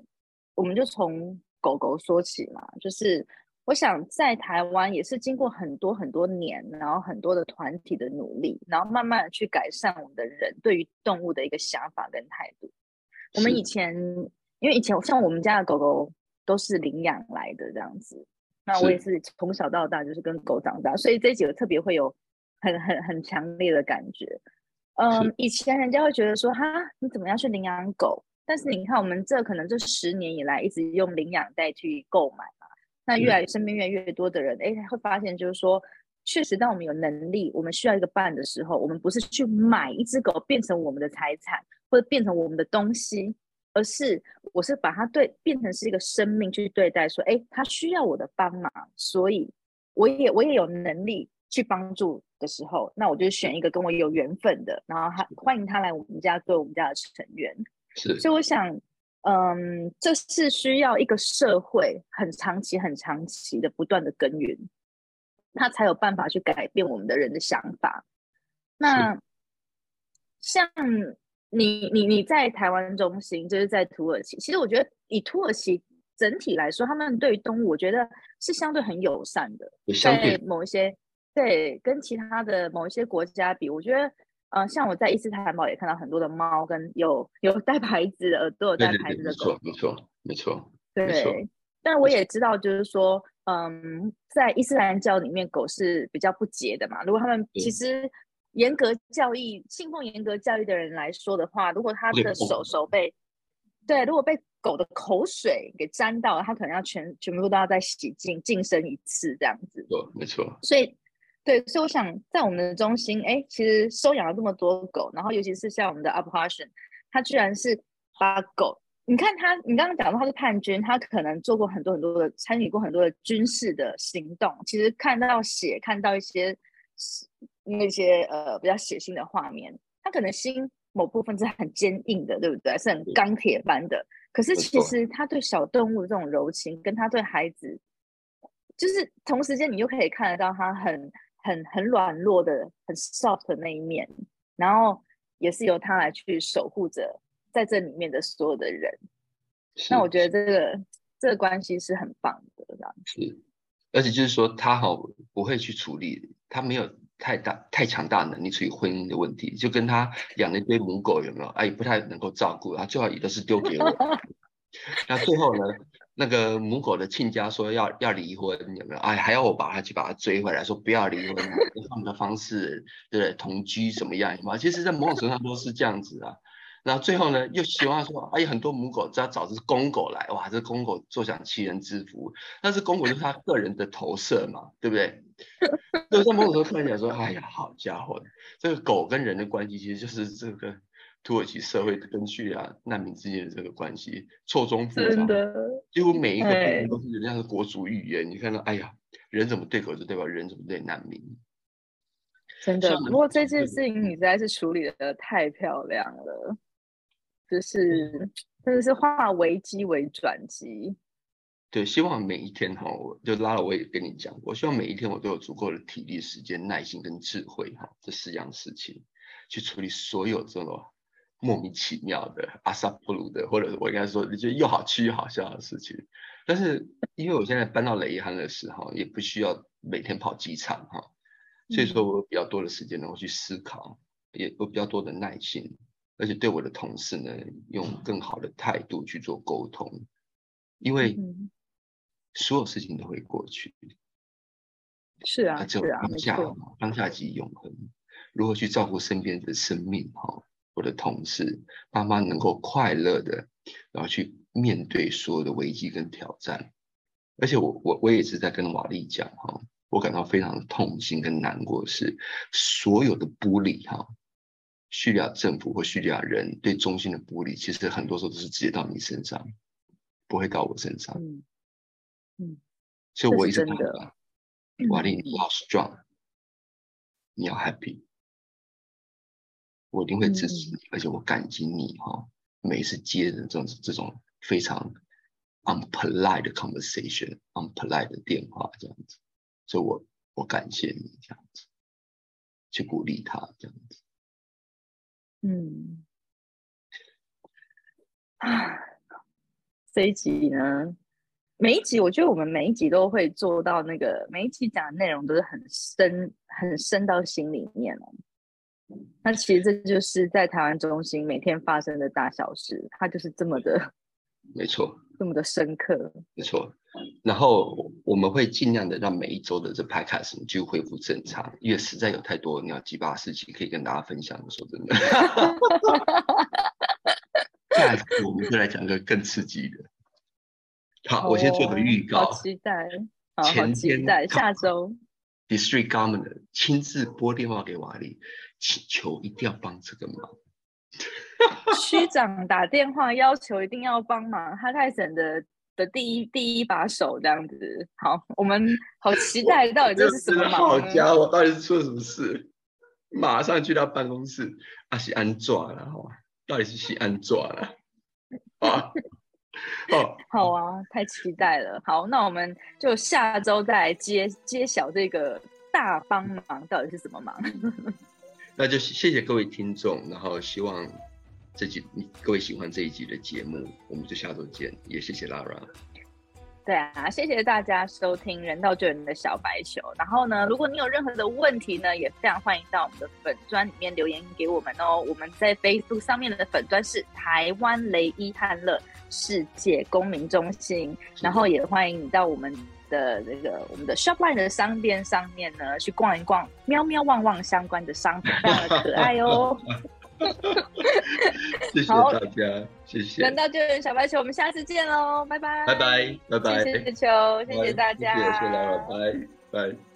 我们就从狗狗说起嘛，就是我想在台湾也是经过很多很多年，然后很多的团体的努力，然后慢慢的去改善我们的人对于动物的一个想法跟态度。我们以前因为以前像我们家的狗狗都是领养来的这样子，那我也是从小到大就是跟狗长大，所以这几个特别会有很很很强烈的感觉。嗯，以前人家会觉得说，哈，你怎么样去领养狗？但是你看，我们这可能这十年以来一直用领养代替购买嘛，那越来身边越来越多的人，哎，会发现就是说，确实，当我们有能力，我们需要一个伴的时候，我们不是去买一只狗变成我们的财产，或者变成我们的东西，而是我是把它对变成是一个生命去对待，说，哎，它需要我的帮忙，所以我也我也有能力。去帮助的时候，那我就选一个跟我有缘分的，然后他欢迎他来我们家做我们家的成员。是，所以我想，嗯，这是需要一个社会很长期、很长期的不断的耕耘，他才有办法去改变我们的人的想法。那像你、你、你在台湾中心，就是在土耳其，其实我觉得以土耳其整体来说，他们对于动物，我觉得是相对很友善的，在某一些。对，跟其他的某一些国家比，我觉得，呃，像我在伊斯坦堡也看到很多的猫，跟有有带牌子的，都有带牌子的狗，没错，没错，没错。对，但我也知道，就是说，嗯，在伊斯兰教里面，狗是比较不洁的嘛。如果他们其实严格教义、信奉严格教育的人来说的话，如果他的手手被，对，如果被狗的口水给沾到，他可能要全全部都要再洗净、净身一次这样子。对，没错。所以。对，所以我想在我们的中心，哎，其实收养了这么多狗，然后尤其是像我们的 u p p a s i o n 他居然是把狗，你看他，你刚刚讲到他是叛军，他可能做过很多很多的，参与过很多的军事的行动，其实看到血，看到一些那些呃比较血腥的画面，他可能心某部分是很坚硬的，对不对？是很钢铁般的，可是其实他对小动物的这种柔情，跟他对孩子，就是同时间你又可以看得到他很。很很软弱的、很 soft 的那一面，然后也是由他来去守护着在这里面的所有的人。那我觉得这个这个关系是很棒的，这样是。而且就是说，他好不会去处理，他没有太大太强大能力处理婚姻的问题，就跟他养了一堆母狗有没有？哎，不太能够照顾，他最好也都是丢给我。(laughs) 那最后呢？那个母狗的亲家说要要离婚，有没有？哎，还要我把他去把他追回来，说不要离婚，(laughs) 用他们的方式，对不对？同居什么样？嘛，其实，在某种程度上都是这样子啊。然后最后呢，又希望说，哎，很多母狗只要找只公狗来，哇，这公狗坐享其人之福。但是公狗就是他个人的投射嘛，对不对？(laughs) 所以在某种程度看起来说，哎呀，好家伙，这个狗跟人的关系其实就是这个。土耳其社会跟叙利亚难民之间的这个关系错综复杂，几乎每一个都是人家的国族语言。你看到，哎呀，人怎么对狗就代表人怎么对难民？真的，不过这件事情你实在是处理的太漂亮了，就是真的是化危机为转机。对，希望每一天哈，我就拉了我也跟你讲，我希望每一天我都有足够的体力、时间、耐心跟智慧哈，这四样事情去处理所有这种。莫名其妙的阿萨布鲁的，或者我应该说，你觉得又好吃又好笑的事情。但是因为我现在搬到雷汉的时候，也不需要每天跑机场哈，所以说我比较多的时间能够去思考，也有比较多的耐心，而且对我的同事呢，用更好的态度去做沟通，因为所有事情都会过去。是啊，是啊，当下当下即永恒，如何去照顾身边的生命哈？我的同事，爸妈能够快乐的，然后去面对所有的危机跟挑战，而且我我我也是在跟瓦力讲哈，我感到非常的痛心跟难过，是所有的玻璃哈，叙利亚政府或叙利亚人对中心的玻璃，其实很多时候都是直接到你身上，不会到我身上。嗯嗯，所以我一直觉得，瓦力你要 strong，你要 happy。我一定会支持你，而且我感激你哈。每一次接的这种这种非常 unpolite 的 conversation，unpolite 的电话这样子，所以我我感谢你这样子，去鼓励他这样子。嗯，啊，这一集呢，每一集我觉得我们每一集都会做到那个，每一集讲的内容都是很深、很深到心里面哦。那其实这就是在台湾中心每天发生的大小事，它就是这么的，没错，这么的深刻，没错。然后我们会尽量的让每一周的这 podcast 就恢复正常，因为实在有太多鸟鸡巴事情可以跟大家分享。说真的，(laughs) 下一次我们就来讲个更刺激的。好，我先做个预告，期待，好期待下周 District Governor 亲自拨电话给瓦力，请求一定要帮这个忙。(laughs) 区长打电话要求一定要帮忙，哈泰省的。的第一第一把手这样子，好，我们好期待到底这是什么好家伙，到底是出了什么事？马上去他办公室，阿西安抓了，好吧？到底是西安抓了？啊，好，好啊，太期待了。好，那我们就下周再来揭揭晓这个大帮忙到底是什么忙。那就谢谢各位听众，然后希望。这集各位喜欢这一集的节目，我们就下周见。也谢谢 Lara。对啊，谢谢大家收听《人道救援的小白球》。然后呢，如果你有任何的问题呢，也非常欢迎到我们的粉砖里面留言给我们哦。我们在 Facebook 上面的粉砖是台湾雷伊汉乐世界公民中心，然后也欢迎你到我们的那个我们的 Shopline 的商店上面呢去逛一逛，喵喵旺旺相关的商品，非常的可爱哦。(laughs) 谢谢大家，谢谢。轮到救援小白球，我们下次见喽，拜拜，拜拜，拜拜。谢谢球，谢谢大家，谢谢了，拜拜。